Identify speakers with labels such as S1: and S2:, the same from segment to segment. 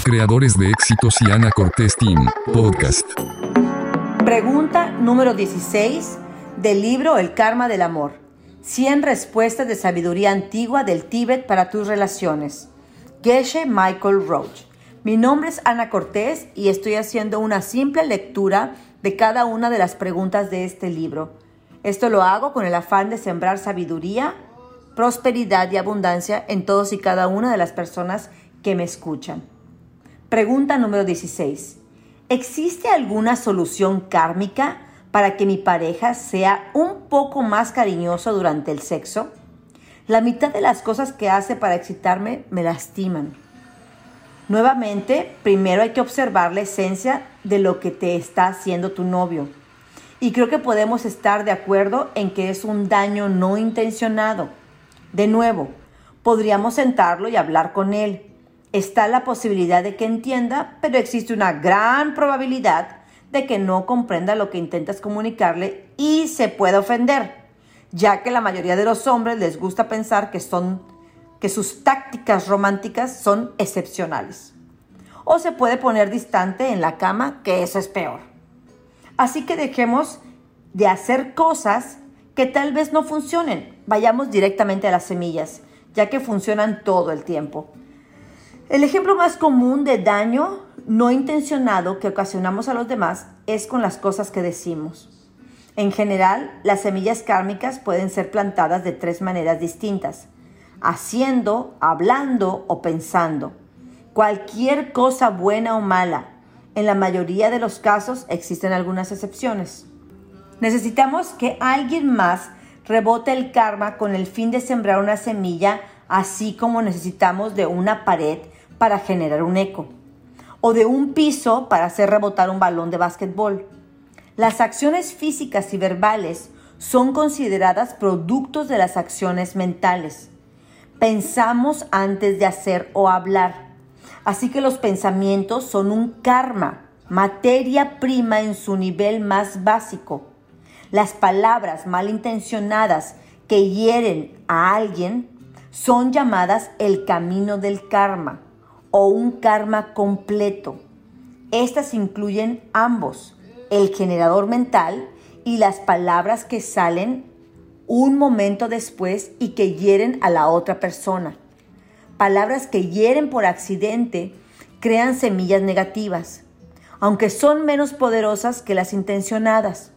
S1: Creadores de éxitos y Ana Cortés Team, podcast.
S2: Pregunta número 16 del libro El Karma del Amor. 100 respuestas de sabiduría antigua del Tíbet para tus relaciones. Geshe Michael Roach. Mi nombre es Ana Cortés y estoy haciendo una simple lectura de cada una de las preguntas de este libro. Esto lo hago con el afán de sembrar sabiduría, prosperidad y abundancia en todos y cada una de las personas que me escuchan. Pregunta número 16. ¿Existe alguna solución kármica para que mi pareja sea un poco más cariñoso durante el sexo? La mitad de las cosas que hace para excitarme me lastiman. Nuevamente, primero hay que observar la esencia de lo que te está haciendo tu novio. Y creo que podemos estar de acuerdo en que es un daño no intencionado. De nuevo, podríamos sentarlo y hablar con él. Está la posibilidad de que entienda, pero existe una gran probabilidad de que no comprenda lo que intentas comunicarle y se pueda ofender, ya que la mayoría de los hombres les gusta pensar que son que sus tácticas románticas son excepcionales. O se puede poner distante en la cama, que eso es peor. Así que dejemos de hacer cosas que tal vez no funcionen. Vayamos directamente a las semillas, ya que funcionan todo el tiempo. El ejemplo más común de daño no intencionado que ocasionamos a los demás es con las cosas que decimos. En general, las semillas kármicas pueden ser plantadas de tres maneras distintas haciendo, hablando o pensando. Cualquier cosa buena o mala. En la mayoría de los casos existen algunas excepciones. Necesitamos que alguien más rebote el karma con el fin de sembrar una semilla, así como necesitamos de una pared para generar un eco, o de un piso para hacer rebotar un balón de básquetbol. Las acciones físicas y verbales son consideradas productos de las acciones mentales. Pensamos antes de hacer o hablar. Así que los pensamientos son un karma, materia prima en su nivel más básico. Las palabras malintencionadas que hieren a alguien son llamadas el camino del karma o un karma completo. Estas incluyen ambos, el generador mental y las palabras que salen un momento después y que hieren a la otra persona. Palabras que hieren por accidente crean semillas negativas, aunque son menos poderosas que las intencionadas.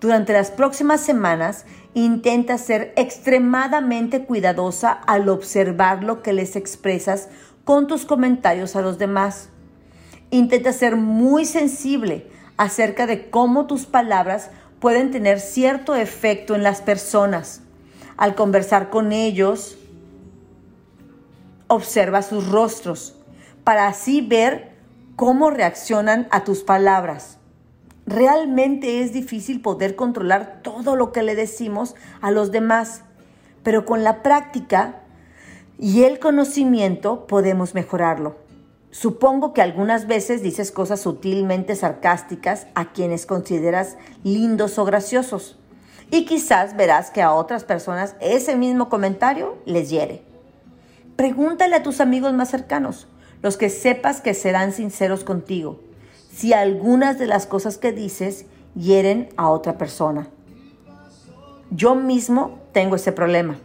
S2: Durante las próximas semanas intenta ser extremadamente cuidadosa al observar lo que les expresas con tus comentarios a los demás. Intenta ser muy sensible acerca de cómo tus palabras pueden tener cierto efecto en las personas. Al conversar con ellos, observa sus rostros para así ver cómo reaccionan a tus palabras. Realmente es difícil poder controlar todo lo que le decimos a los demás, pero con la práctica y el conocimiento podemos mejorarlo. Supongo que algunas veces dices cosas sutilmente sarcásticas a quienes consideras lindos o graciosos. Y quizás verás que a otras personas ese mismo comentario les hiere. Pregúntale a tus amigos más cercanos, los que sepas que serán sinceros contigo, si algunas de las cosas que dices hieren a otra persona. Yo mismo tengo ese problema.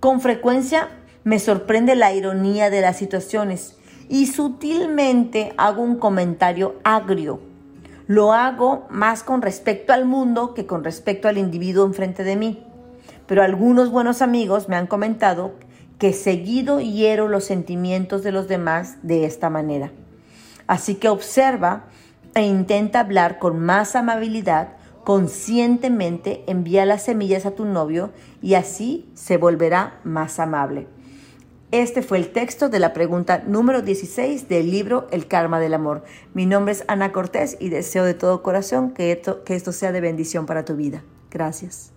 S2: Con frecuencia me sorprende la ironía de las situaciones y sutilmente hago un comentario agrio. Lo hago más con respecto al mundo que con respecto al individuo enfrente de mí. Pero algunos buenos amigos me han comentado que seguido hiero los sentimientos de los demás de esta manera. Así que observa e intenta hablar con más amabilidad, conscientemente envía las semillas a tu novio y así se volverá más amable. Este fue el texto de la pregunta número 16 del libro El Karma del Amor. Mi nombre es Ana Cortés y deseo de todo corazón que esto, que esto sea de bendición para tu vida. Gracias.